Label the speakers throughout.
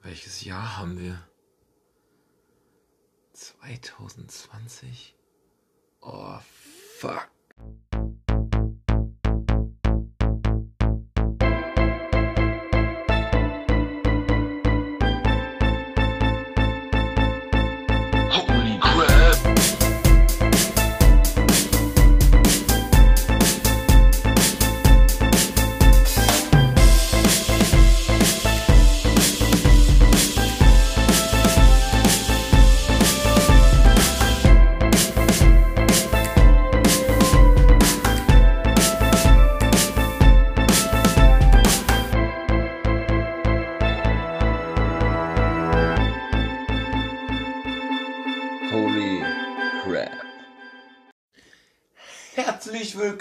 Speaker 1: Welches Jahr haben wir? 2020? Oh, fuck.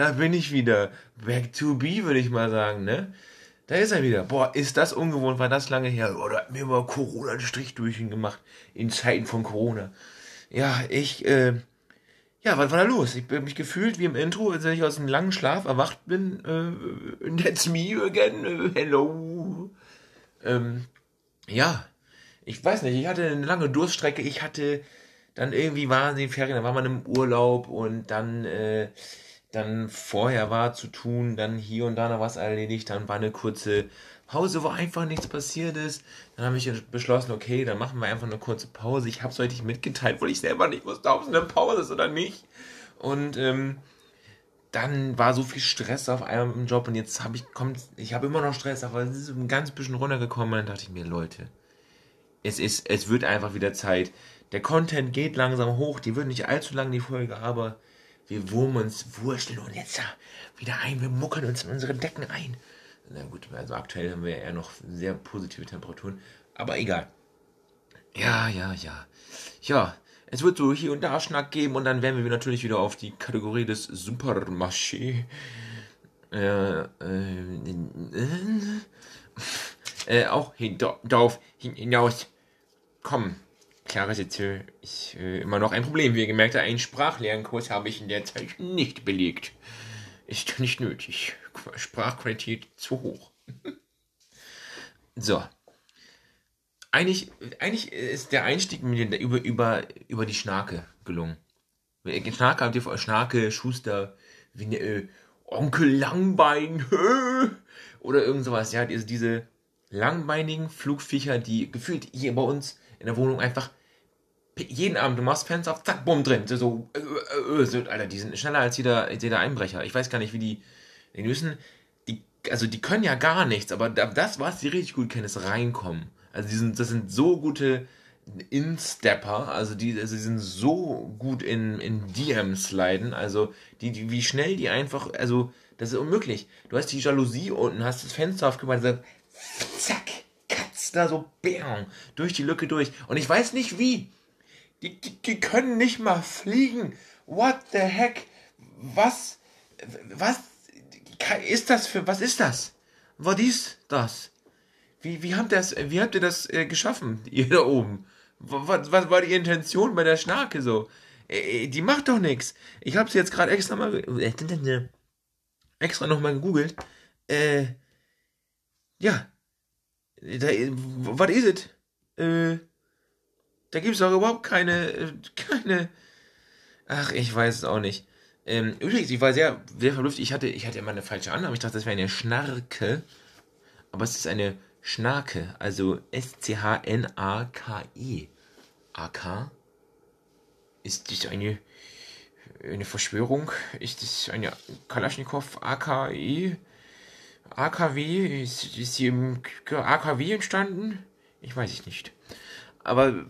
Speaker 1: Da bin ich wieder, back to be, würde ich mal sagen, ne? Da ist er wieder. Boah, ist das ungewohnt, war das lange her. Oder hat mir mal Corona einen Strich durch ihn gemacht. In Zeiten von Corona. Ja, ich, äh, ja, was war da los? Ich bin mich gefühlt wie im Intro, als ich aus einem langen Schlaf erwacht bin. Äh, that's me again. Hello. Ähm, ja, ich weiß nicht, ich hatte eine lange Durststrecke. Ich hatte dann irgendwie waren die Ferien, da war man im Urlaub und dann, äh, dann vorher war zu tun, dann hier und da noch was erledigt, dann war eine kurze Pause, wo einfach nichts passiert ist. Dann habe ich beschlossen, okay, dann machen wir einfach eine kurze Pause. Ich habe es heute nicht mitgeteilt, weil ich selber nicht wusste, ob es eine Pause ist oder nicht. Und ähm, dann war so viel Stress auf einmal im Job und jetzt habe ich, kommt, ich habe immer noch Stress, aber es ist ein ganz bisschen runtergekommen und dann dachte ich mir, Leute, es ist, es wird einfach wieder Zeit. Der Content geht langsam hoch, die wird nicht allzu lang, die Folge, aber wir wurmen uns, wursteln und jetzt wieder ein, wir muckern uns in unsere Decken ein. Na gut, also aktuell haben wir eher noch sehr positive Temperaturen, aber egal. Ja, ja, ja. Ja, es wird so hier und da Schnack geben und dann werden wir natürlich wieder auf die Kategorie des Supermarché äh, äh, äh, auch hin, darauf hinaus kommen. Klar ist jetzt äh, ist, äh, immer noch ein Problem. Wie ihr gemerkt habt, einen Sprachlernkurs habe ich in der Zeit nicht belegt. Ist nicht nötig. Sprachqualität zu hoch. so. Eigentlich, eigentlich ist der Einstieg mit den, über, über, über die Schnarke gelungen. Schnarke habt ihr Schnarke, Schuster, wie, äh, Onkel Langbein, oder irgend sowas. Ja, diese, diese langbeinigen Flugviecher, die gefühlt hier bei uns in der Wohnung einfach jeden Abend, du machst Fenster auf, zack, bumm, drin. So, äh, äh, so, Alter, die sind schneller als jeder, jeder Einbrecher. Ich weiß gar nicht, wie die, die müssen, die, also die können ja gar nichts, aber das, was die richtig gut kennen, ist reinkommen. Also die sind, das sind so gute In-Stepper, also die, also die sind so gut in, in DMs leiden, also die, die, wie schnell die einfach, also das ist unmöglich. Du hast die Jalousie unten, hast das Fenster aufgemacht, und zack, katz, da so, bam, durch die Lücke durch. Und ich weiß nicht wie. Die, die, die können nicht mal fliegen. What the heck? Was, was ist das für, was ist das? Was ist das? Wie, wie habt ihr das, wie habt ihr das äh, geschaffen, ihr da oben? Was, was war die Intention bei der Schnarke so? Äh, die macht doch nichts. Ich habe sie jetzt gerade extra mal, äh, extra nochmal gegoogelt. Äh, ja. Da, was ist es? Äh, da gibt es doch überhaupt keine, keine. Ach, ich weiß es auch nicht. Ähm, übrigens, ich war sehr, sehr verblüfft. Ich hatte, ich hatte immer eine falsche Annahme. Ich dachte, das wäre eine Schnarke. Aber es ist eine Schnarke. Also S-C-H-N-A-K-E. AK? Ist das eine, eine Verschwörung? Ist das eine Kalaschnikow AKE? AKW? Ist, ist sie im AKW entstanden? Ich weiß es nicht. Aber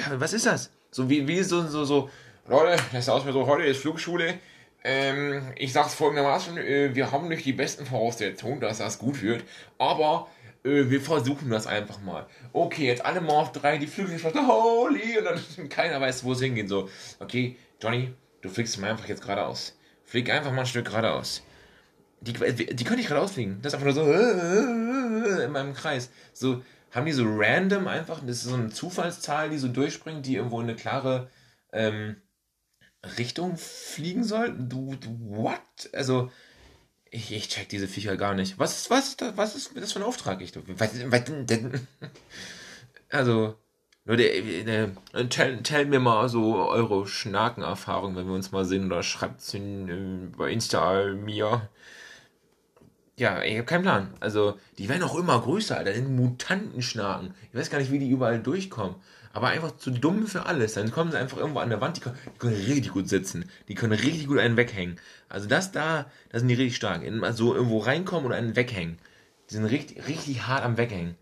Speaker 1: ja, was ist das? So wie, wie so, so, so, Leute, das ist aus mir so, heute ist Flugschule, ähm, ich sag's folgendermaßen, äh, wir haben nicht die besten Voraussetzungen, dass das gut wird, aber äh, wir versuchen das einfach mal. Okay, jetzt alle mal auf drei, die Flügel schlossen, holy, und dann keiner weiß, wo es hingeht. So, okay, Johnny, du fliegst mal einfach jetzt geradeaus. Flieg einfach mal ein Stück geradeaus. Die, die können nicht geradeaus fliegen. Das ist einfach nur so in meinem Kreis. So, haben die so random einfach, das ist so eine Zufallszahl, die so durchspringt, die irgendwo in eine klare ähm, Richtung fliegen soll? Du, du, what? Also, ich, ich check diese Viecher gar nicht. Was ist, was ist das, was ist das für ein Auftrag? Ich, was, was, also, Leute, äh, tell, tell mir mal so eure Schnakenerfahrung, wenn wir uns mal sehen, oder schreibt es bei Insta mir. Ja, ich habe keinen Plan. Also, die werden auch immer größer, Alter. Den Mutantenschnaken. Ich weiß gar nicht, wie die überall durchkommen aber einfach zu dumm für alles. Dann kommen sie einfach irgendwo an der Wand, die können, die können richtig gut sitzen, die können richtig gut einen weghängen. Also das da, da sind die richtig stark. In, also irgendwo reinkommen und einen weghängen. Die sind richtig, richtig hart am Weghängen.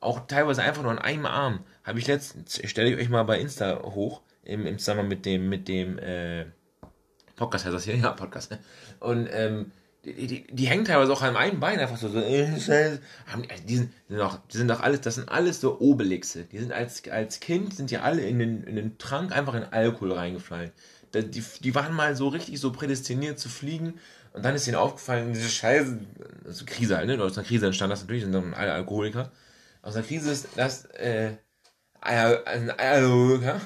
Speaker 1: Auch teilweise einfach nur an einem Arm. Habe ich letztens, stelle ich euch mal bei Insta hoch, im, im Zusammenhang mit dem, mit dem, äh, Podcast heißt das hier, ja, Podcast, ne? Und, ähm, die, die, die hängen teilweise auch an einem Bein einfach so. so äh, die, sind, doch, die sind doch alles, das sind alles so Obelixe. Die sind als, als Kind, sind ja alle in den, in den Trank einfach in Alkohol reingefallen. Die, die waren mal so richtig so prädestiniert zu fliegen und dann ist ihnen aufgefallen, diese Scheiße, also Krise halt, ne? Aus einer Krise entstand das natürlich, sind dann alle Alkoholiker. Aus einer Krise ist das, äh, ein Alkoholiker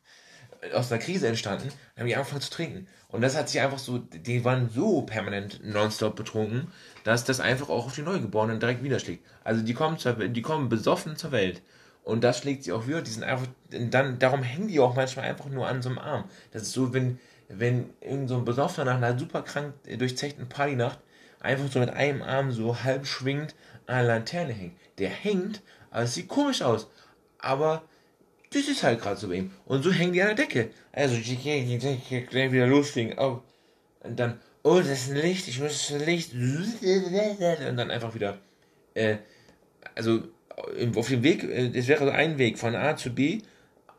Speaker 1: aus einer Krise entstanden, haben die angefangen zu trinken. Und das hat sich einfach so, die waren so permanent nonstop betrunken, dass das einfach auch auf die Neugeborenen direkt widerschlägt. Also die kommen, zur, die kommen besoffen zur Welt. Und das schlägt sie auch wieder. Die sind einfach, dann, darum hängen die auch manchmal einfach nur an so einem Arm. Das ist so, wenn, wenn irgend so ein Besoffener nach einer super krank durchzechten Partynacht einfach so mit einem Arm so halb schwingend an der Laterne hängt. Der hängt, aber es sieht komisch aus. Aber das ist halt gerade so bei ihm. Und so hängen die an der Decke. Also, gehe gleich wieder losfliegen. Oh. Und dann, oh, das ist ein Licht, ich muss das Licht. Und dann einfach wieder. Äh, also, auf dem Weg, es wäre so ein Weg von A zu B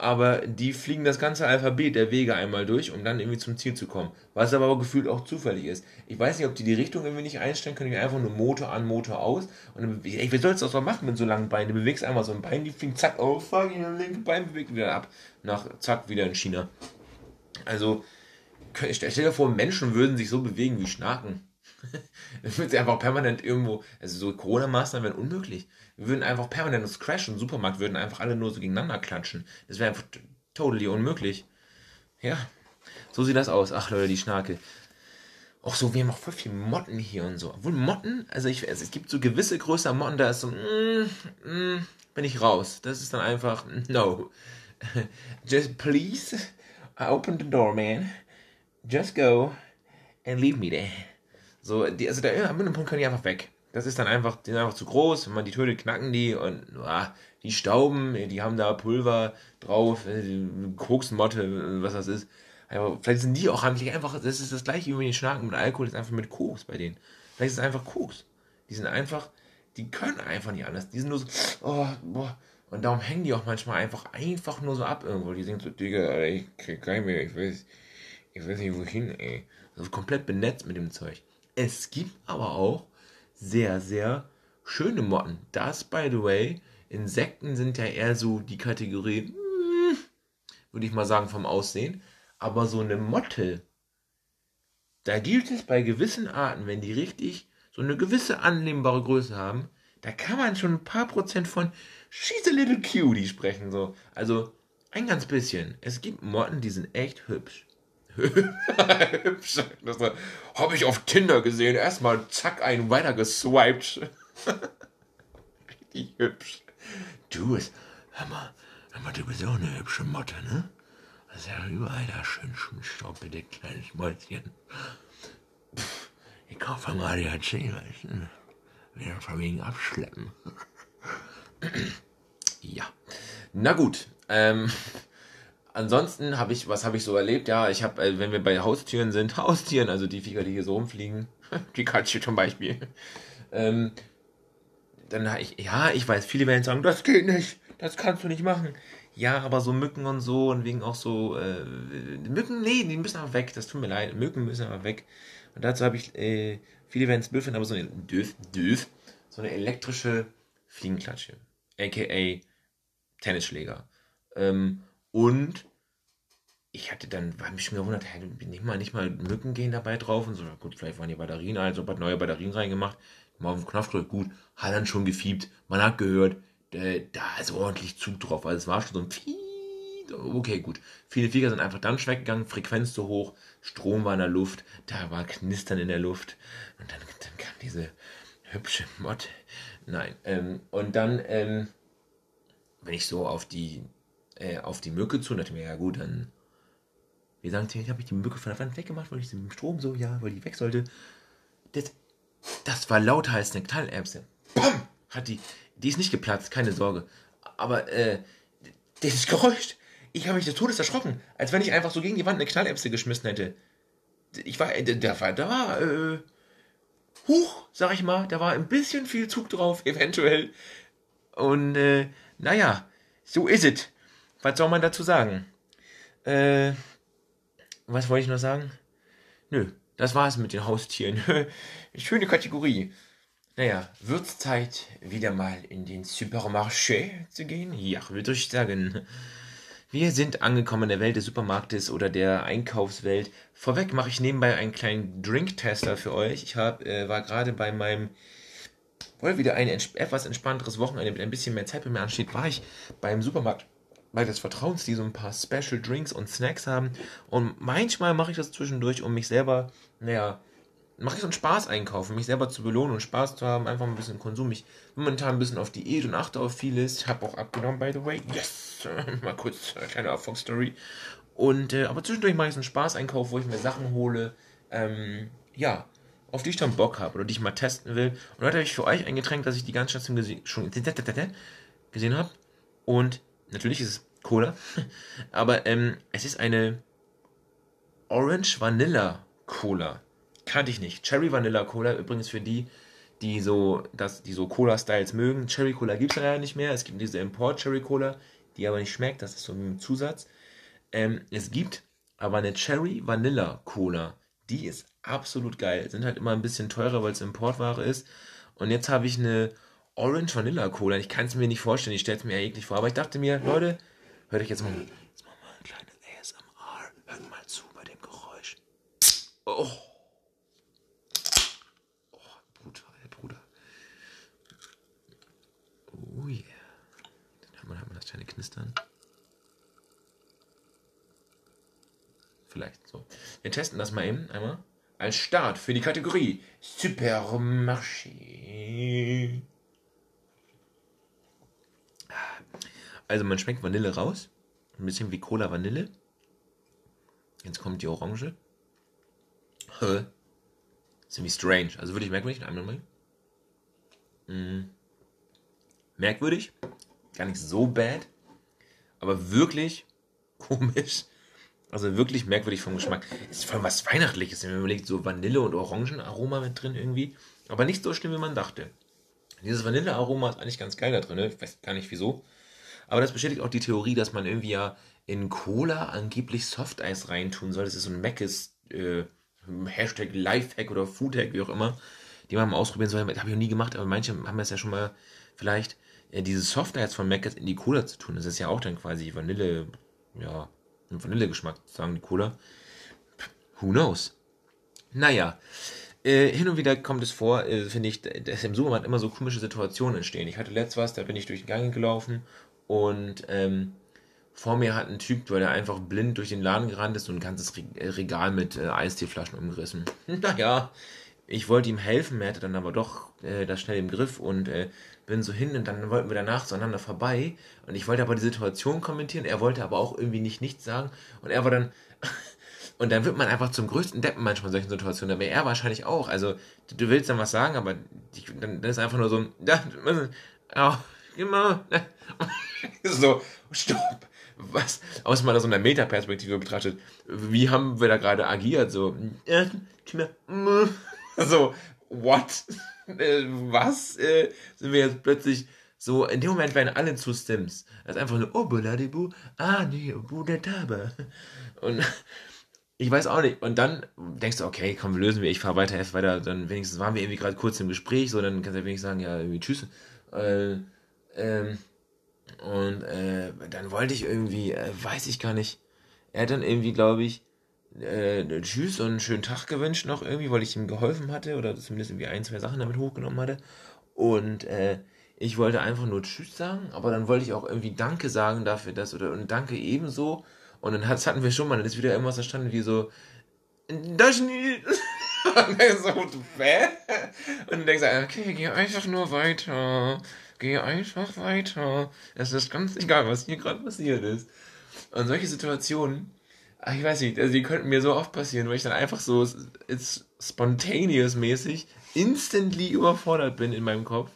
Speaker 1: aber die fliegen das ganze Alphabet der Wege einmal durch, um dann irgendwie zum Ziel zu kommen. Was aber gefühlt auch zufällig ist. Ich weiß nicht, ob die die Richtung irgendwie nicht einstellen können, die einfach nur Motor an, Motor aus. Und dann, ey, wie sollst du das auch machen mit so langen Beinen? Du bewegst einmal so ein Bein, die fliegen zack, oh fuck, das linke Bein bewegt wieder ab. Nach zack, wieder in China. Also, stell dir vor, Menschen würden sich so bewegen wie Schnaken. Dann würden sie einfach permanent irgendwo, also so Corona-Maßnahmen wären unmöglich. Wir würden einfach permanent uns crashen. Im Supermarkt würden einfach alle nur so gegeneinander klatschen. Das wäre einfach totally unmöglich. Ja, so sieht das aus. Ach Leute, die Schnake. Auch so, wir haben auch voll viel Motten hier und so. Obwohl Motten, also, ich, also es gibt so gewisse größere Motten, da ist so, mm, mm, bin ich raus. Das ist dann einfach, no. Just please open the door, man. Just go and leave me there. So, die, also da am Punkt können die einfach weg. Das ist dann einfach, die sind einfach zu groß, wenn man die tötet, knacken die und ah, die stauben, die haben da Pulver drauf, äh, Koksmotte, was das ist. Aber vielleicht sind die auch eigentlich einfach, das ist das gleiche wie mit den Schnaken mit Alkohol, das ist einfach mit Koks bei denen. Vielleicht ist es einfach Koks. Die sind einfach, die können einfach nicht anders. Die sind nur so, oh, boah. Und darum hängen die auch manchmal einfach, einfach nur so ab irgendwo. Die sind so, Digga, ich krieg keinen mehr, ich weiß, ich weiß nicht wohin, ey. Also komplett benetzt mit dem Zeug. Es gibt aber auch sehr, sehr schöne Motten. Das, by the way, Insekten sind ja eher so die Kategorie, hm, würde ich mal sagen, vom Aussehen. Aber so eine Motte, da gilt es bei gewissen Arten, wenn die richtig so eine gewisse annehmbare Größe haben, da kann man schon ein paar Prozent von She's a little cutie sprechen. So. Also ein ganz bisschen. Es gibt Motten, die sind echt hübsch. Hübsch. Das habe ich auf Tinder gesehen. Erstmal zack, einen weiter geswiped. Richtig hübsch. Du, hör mal, hör mal, du bist auch eine hübsche Motte, ne? Das ist ja überall da schön Schmutzstaub, bitte, kleines Mäuschen. Pff, ich kaufe mal ADHC, weißt du? Wieder von wegen abschleppen. ja. Na gut, ähm, ansonsten habe ich, was habe ich so erlebt? Ja, ich habe, äh, wenn wir bei Haustieren sind, Haustieren, also die Viecher, die hier so rumfliegen, Katze zum Beispiel, ähm, dann habe ich, ja, ich weiß, viele werden sagen, das geht nicht, das kannst du nicht machen. ja, aber so Mücken und so und wegen auch so, äh, Mücken, nee, die müssen aber weg, das tut mir leid, Mücken müssen aber weg. Und dazu habe ich, äh, viele werden es blöd finden, aber so eine, döf, döf, so eine elektrische Fliegenklatsche, aka Tennisschläger. Ähm, und ich hatte dann, war mich schon gewundert, hey, nicht mal, nicht mal Mücken gehen dabei drauf und so, gut, vielleicht waren die Batterien, also hat neue Batterien reingemacht, mal auf den Knopf gedrückt, gut, hat dann schon gefiebt, man hat gehört, da ist ordentlich Zug drauf, also es war schon so ein Piep, okay, gut. Viele Flieger sind einfach dann weggegangen, Frequenz zu hoch, Strom war in der Luft, da war Knistern in der Luft und dann, dann kam diese hübsche Mod, nein, ähm, und dann, ähm, wenn ich so auf die, äh, auf die Mücke zu, dachte ich mir, ja gut, dann wir sagen, ich habe ich die Mücke von der Wand weggemacht, weil ich sie mit dem Strom so, ja, weil die weg sollte. Das, das war lauter als eine Knallerbse. Bam! Hat die, die ist nicht geplatzt, keine Sorge. Aber, äh, das Geräusch, ich habe mich des Todes erschrocken, als wenn ich einfach so gegen die Wand eine Knallerbse geschmissen hätte. Ich war, äh, da war, da war, äh, huch, sag ich mal, da war ein bisschen viel Zug drauf, eventuell. Und, äh, naja, so ist es. Was soll man dazu sagen? Äh, was wollte ich noch sagen? Nö, das war's mit den Haustieren. Schöne Kategorie. Naja, wird's Zeit, wieder mal in den Supermarché zu gehen? Ja, würde ich sagen. Wir sind angekommen in der Welt des Supermarktes oder der Einkaufswelt. Vorweg mache ich nebenbei einen kleinen Drink-Tester für euch. Ich hab, äh, war gerade bei meinem, wohl wieder ein etwas entspannteres Wochenende mit ein bisschen mehr Zeit bei mir ansteht, war ich beim Supermarkt meines Vertrauens, die so ein paar Special Drinks und Snacks haben. Und manchmal mache ich das zwischendurch, um mich selber, naja, mache ich so einen Spaß einkaufen, mich selber zu belohnen und Spaß zu haben, einfach ein bisschen Konsum. Ich momentan ein bisschen auf Diät und achte auf vieles. Ich habe auch abgenommen, by the way. Yes! Mal kurz eine kleine Erfolgsstory. Und, äh, aber zwischendurch mache ich so einen Spaßeinkauf, wo ich mir Sachen hole, ähm, ja, auf die ich dann Bock habe oder die ich mal testen will. Und heute habe ich für euch ein Getränk, das ich die ganze Station schon gesehen habe. Und Natürlich ist es Cola, aber ähm, es ist eine Orange Vanilla Cola. Kannte ich nicht. Cherry Vanilla Cola, übrigens für die, die so, das, die so Cola-Styles mögen. Cherry Cola gibt es leider nicht mehr. Es gibt diese Import Cherry Cola, die aber nicht schmeckt. Das ist so ein Zusatz. Ähm, es gibt aber eine Cherry Vanilla Cola. Die ist absolut geil. Sind halt immer ein bisschen teurer, weil es Importware ist. Und jetzt habe ich eine Orange Vanilla Cola. Ich kann es mir nicht vorstellen, ich stelle es mir ja eklig vor. Aber ich dachte mir, Leute, hört euch jetzt mal, jetzt machen wir ein kleines ASMR. Hört mal zu bei dem Geräusch. Oh. Oh, brutal, Bruder. Oh yeah. Dann hat man, hat man das kleine Knistern. Vielleicht so. Wir testen das mal eben einmal. Als Start für die Kategorie Supermarché. Also man schmeckt Vanille raus. Ein bisschen wie Cola Vanille. Jetzt kommt die Orange. Hä? Irgendwie strange. Also wirklich merkwürdig. Einmal mal. Mm. Merkwürdig. Gar nicht so bad. Aber wirklich komisch. Also wirklich merkwürdig vom Geschmack. Ist voll was Weihnachtliches, wenn man überlegt, so Vanille- und Orangenaroma mit drin irgendwie. Aber nicht so schlimm, wie man dachte. Dieses Vanillearoma ist eigentlich ganz geil da drin. Ich weiß gar nicht wieso. Aber das bestätigt auch die Theorie, dass man irgendwie ja in Cola angeblich Softeis reintun soll. Das ist so ein Meckes äh, Hashtag Lifehack oder Foodhack, wie auch immer, die man mal ausprobieren soll. Das habe ich noch nie gemacht, aber manche haben es ja schon mal vielleicht äh, diese Softeis von Meckes in die Cola zu tun. Das ist ja auch dann quasi Vanille, ja, ein Vanillegeschmack, sagen die Cola. Who knows? Naja, äh, hin und wieder kommt es vor, äh, finde ich, dass im Supermarkt immer so komische Situationen entstehen. Ich hatte letztes was, da bin ich durch den Gang gelaufen und ähm, vor mir hat ein Typ, weil er einfach blind durch den Laden gerannt ist und ein ganzes äh, Regal mit äh, Eisteeflaschen umgerissen. naja, ich wollte ihm helfen, er hatte dann aber doch äh, das schnell im Griff und äh, bin so hin und dann wollten wir danach zueinander vorbei. Und ich wollte aber die Situation kommentieren, er wollte aber auch irgendwie nicht nichts sagen. Und er war dann und dann wird man einfach zum größten Deppen manchmal in solchen Situationen, aber er wahrscheinlich auch, also du willst dann was sagen, aber die, dann, dann ist einfach nur so, ja, oh, immer. so, stopp. Was? Aus meiner so einer Metaperspektive betrachtet, wie haben wir da gerade agiert? So, äh, so, what? Äh, was? Äh, sind wir jetzt plötzlich So, in dem Moment werden alle zu Stims. Das ist einfach nur, oh, Buladibu, ah, nee, Budetabe. Und ich weiß auch nicht. Und dann denkst du, okay, komm, lösen wir, ich fahre weiter, F weiter. Dann wenigstens waren wir irgendwie gerade kurz im Gespräch, so, dann kannst du ja wenigstens sagen, ja, irgendwie tschüss. Äh, ähm, und äh, dann wollte ich irgendwie, äh, weiß ich gar nicht, er hat dann irgendwie, glaube ich, äh, Tschüss und einen schönen Tag gewünscht noch irgendwie, weil ich ihm geholfen hatte oder zumindest irgendwie ein, zwei Sachen damit hochgenommen hatte. Und äh, ich wollte einfach nur Tschüss sagen, aber dann wollte ich auch irgendwie Danke sagen dafür, dass, oder und Danke ebenso. Und dann das hatten wir schon mal, dann ist wieder irgendwas erstanden wie so, das und dann? Und dann denkst du, okay, geh einfach nur weiter. Geh einfach weiter. Es ist ganz egal, was hier gerade passiert ist. Und solche Situationen, ach, ich weiß nicht, also die könnten mir so oft passieren, weil ich dann einfach so spontaneous mäßig instantly überfordert bin in meinem Kopf.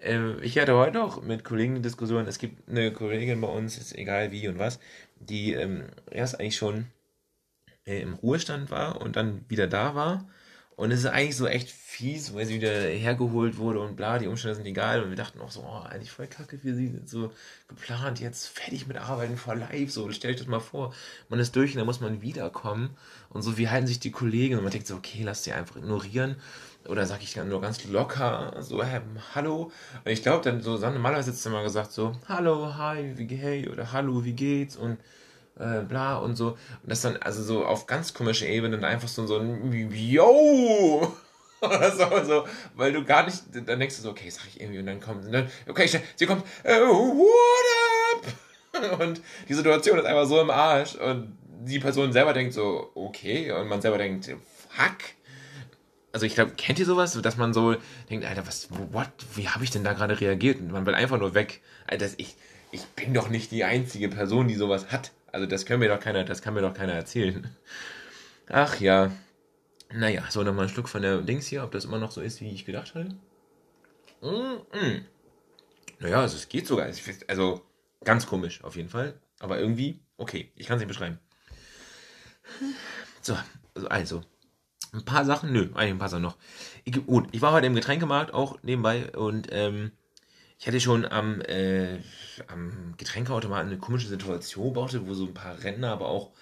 Speaker 1: Ähm, ich hatte heute auch mit Kollegen eine Diskussion. Es gibt eine Kollegin bei uns, ist egal wie und was, die ähm, erst eigentlich schon äh, im Ruhestand war und dann wieder da war. Und es ist eigentlich so echt fies, weil sie wieder hergeholt wurde und bla, die Umstände sind egal. Und wir dachten auch so, oh, eigentlich voll kacke für sie, sind so geplant, jetzt fertig mit Arbeiten vor live. So, stell euch das mal vor, man ist durch und dann muss man wiederkommen. Und so, wie halten sich die Kollegen? Und man denkt so, okay, lass sie einfach ignorieren. Oder sag ich dann nur ganz locker, so, hey, hallo. Und ich glaube dann so, normalerweise sitzt immer gesagt so, hallo, hi, wie, hey, oder hallo, wie geht's? Und äh, bla und so. Und das dann also so auf ganz komische Ebene dann einfach so, so ein Yo! oder so, so, weil du gar nicht, dann denkst du so, okay, sag ich irgendwie und dann kommt, dann, okay, sie kommt, äh, what up? Und die Situation ist einfach so im Arsch und die Person selber denkt so, okay, und man selber denkt, fuck. Also ich glaube, kennt ihr sowas, dass man so denkt, Alter, was, what, wie habe ich denn da gerade reagiert? Und man will einfach nur weg. Alter, ich, ich bin doch nicht die einzige Person, die sowas hat. Also das kann mir doch keiner, das kann mir doch keiner erzählen. Ach ja. Naja, so nochmal ein Stück von der Dings hier, ob das immer noch so ist, wie ich gedacht hatte. Mm -mm. Naja, also es geht sogar. Also ganz komisch auf jeden Fall. Aber irgendwie, okay, ich kann es nicht beschreiben. So, also, also ein paar Sachen, nö, ein paar Sachen noch. Ich, gut, ich war heute im Getränkemarkt auch nebenbei und ähm, ich hatte schon am, äh, am Getränkeautomaten eine komische Situation beobachtet, wo so ein paar Rentner, aber auch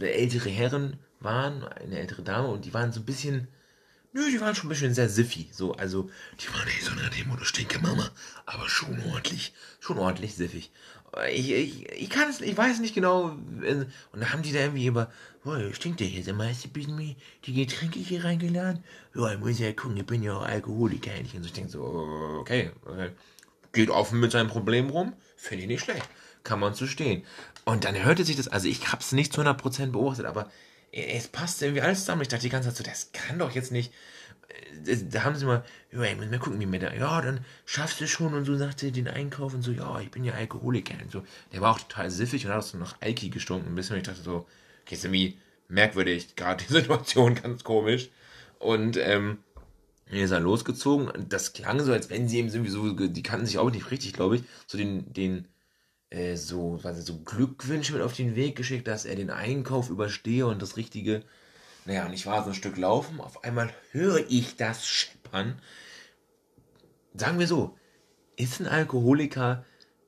Speaker 1: ältere Herren waren, eine ältere Dame, und die waren so ein bisschen, nö, die waren schon ein bisschen sehr siffy. So, also, die waren nicht so nach dem Motto Stinke Mama, aber schon ordentlich, schon ordentlich siffig. Ich, ich, ich kann es, ich weiß nicht genau. Und da haben die da irgendwie über, boah, stinkt der hier, mal, hast du mir die Getränke hier reingeladen? Ja, ich muss ja gucken, ich bin ja auch Alkoholiker. Und so, ich denke so, okay, okay geht offen mit seinem Problem rum, finde ich nicht schlecht. Kann man zu stehen. Und dann hörte sich das, also ich habe es nicht zu 100% beobachtet, aber es passt irgendwie alles zusammen. Ich dachte die ganze Zeit so, das kann doch jetzt nicht. Äh, da haben sie mal, ja, ich muss mal gucken, wie mir da, ja, dann schaffst du schon und so sagte den Einkauf und so, ja, ich bin ja Alkoholiker und so. Der war auch total siffig und hat so nach Alki gestunken ein bisschen. Und ich dachte so, okay, ist irgendwie merkwürdig, gerade die Situation ganz komisch. Und ähm, ist er losgezogen. Das klang so, als wenn sie eben sowieso, die kannten sich auch nicht richtig, glaube ich, so den, den, äh, so, was so Glückwünsche mit auf den Weg geschickt, dass er den Einkauf überstehe und das Richtige. Naja, und ich war so ein Stück laufen, auf einmal höre ich das scheppern. Sagen wir so, ist ein Alkoholiker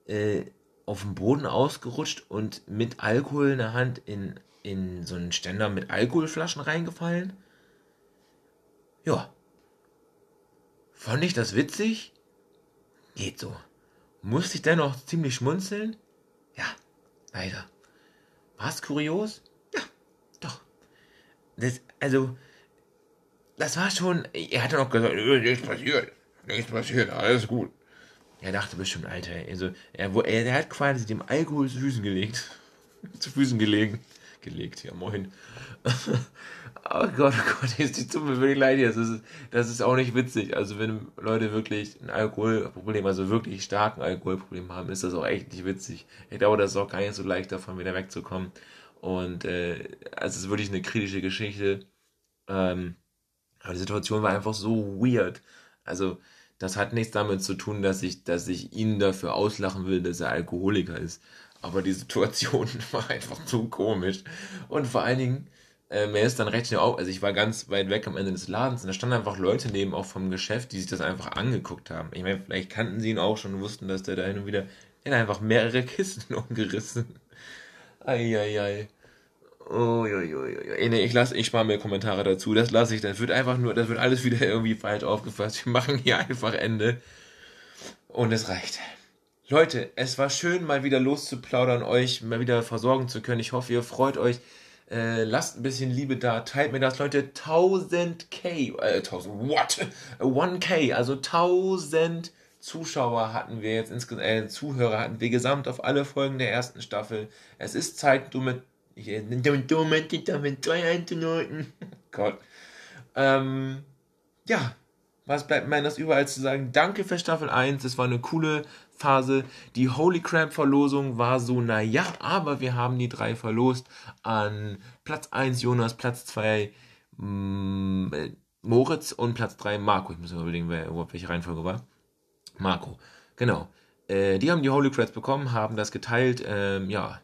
Speaker 1: äh, auf dem Boden ausgerutscht und mit Alkohol in der Hand in, in so einen Ständer mit Alkoholflaschen reingefallen? Ja, Fand ich das witzig? Geht so. Musste ich dennoch ziemlich schmunzeln? Ja, leider. War's kurios? Ja, doch. Das, also, das war schon. Er hatte noch gesagt, äh, nichts passiert. Nichts passiert, alles gut. Er dachte bestimmt, Alter, also, er, er, er hat quasi dem Alkohol zu Füßen gelegt. zu Füßen gelegen. Gelegt, ja, moin. Oh Gott, oh Gott, jetzt die Zunge wirklich leid Das ist, das ist auch nicht witzig. Also wenn Leute wirklich ein Alkoholproblem, also wirklich starken Alkoholproblem haben, ist das auch echt nicht witzig. Ich glaube, das ist auch gar nicht so leicht, davon wieder wegzukommen. Und äh, also es ist wirklich eine kritische Geschichte. Ähm, aber die Situation war einfach so weird. Also das hat nichts damit zu tun, dass ich, dass ich ihn dafür auslachen will, dass er Alkoholiker ist. Aber die Situation war einfach zu komisch. Und vor allen Dingen, äh, mir ist dann recht schnell auf, also ich war ganz weit weg am Ende des Ladens und da standen einfach Leute neben auch vom Geschäft, die sich das einfach angeguckt haben. Ich meine, vielleicht kannten sie ihn auch schon und wussten, dass der da hin und wieder, der hat einfach mehrere Kisten umgerissen. Eieiei. Uiuiui. Nee, ich lasse, ich spare mir Kommentare dazu. Das lasse ich. Das wird einfach nur, das wird alles wieder irgendwie falsch aufgefasst. Wir machen hier einfach Ende. Und es reicht. Leute, es war schön, mal wieder loszuplaudern, euch mal wieder versorgen zu können. Ich hoffe, ihr freut euch. Äh, lasst ein bisschen Liebe da, teilt mir das, Leute. 1000k, äh, 1000, what? 1k, also 1000 Zuschauer hatten wir jetzt insgesamt, äh, Zuhörer hatten wir gesamt auf alle Folgen der ersten Staffel. Es ist Zeit, du mit, ich, du mit, damit zwei einzunoten. Gott. Ähm, ja, was bleibt mir das überall zu sagen? Danke für Staffel 1, es war eine coole Phase. Die Holy Crab Verlosung war so, naja, aber wir haben die drei verlost an Platz 1 Jonas, Platz 2 mm, äh, Moritz und Platz 3 Marco. Ich muss mal überlegen, wer, welche Reihenfolge war. Marco, genau. Äh, die haben die Holy Crabs bekommen, haben das geteilt. Ähm, ja,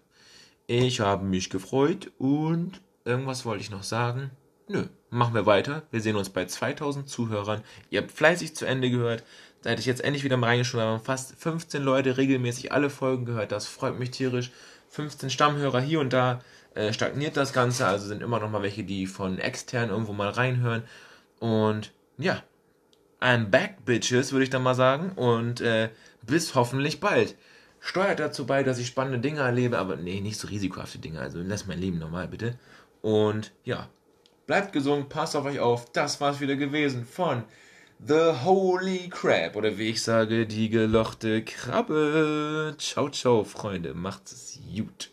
Speaker 1: ich habe mich gefreut und irgendwas wollte ich noch sagen. Nö, machen wir weiter. Wir sehen uns bei 2000 Zuhörern. Ihr habt fleißig zu Ende gehört. Seit ich jetzt endlich wieder mal reingeschaut habe, haben fast 15 Leute regelmäßig alle Folgen gehört. Das freut mich tierisch. 15 Stammhörer hier und da äh, stagniert das Ganze. Also sind immer noch mal welche, die von extern irgendwo mal reinhören. Und ja, I'm back, Bitches, würde ich dann mal sagen. Und äh, bis hoffentlich bald. Steuert dazu bei, dass ich spannende Dinge erlebe, aber nee, nicht so risikohafte Dinge. Also lasst mein Leben normal, bitte. Und ja, bleibt gesund, passt auf euch auf. Das war's wieder gewesen von The Holy Crab. Oder wie ich sage, die gelochte Krabbe. Ciao, ciao, Freunde. Macht's gut.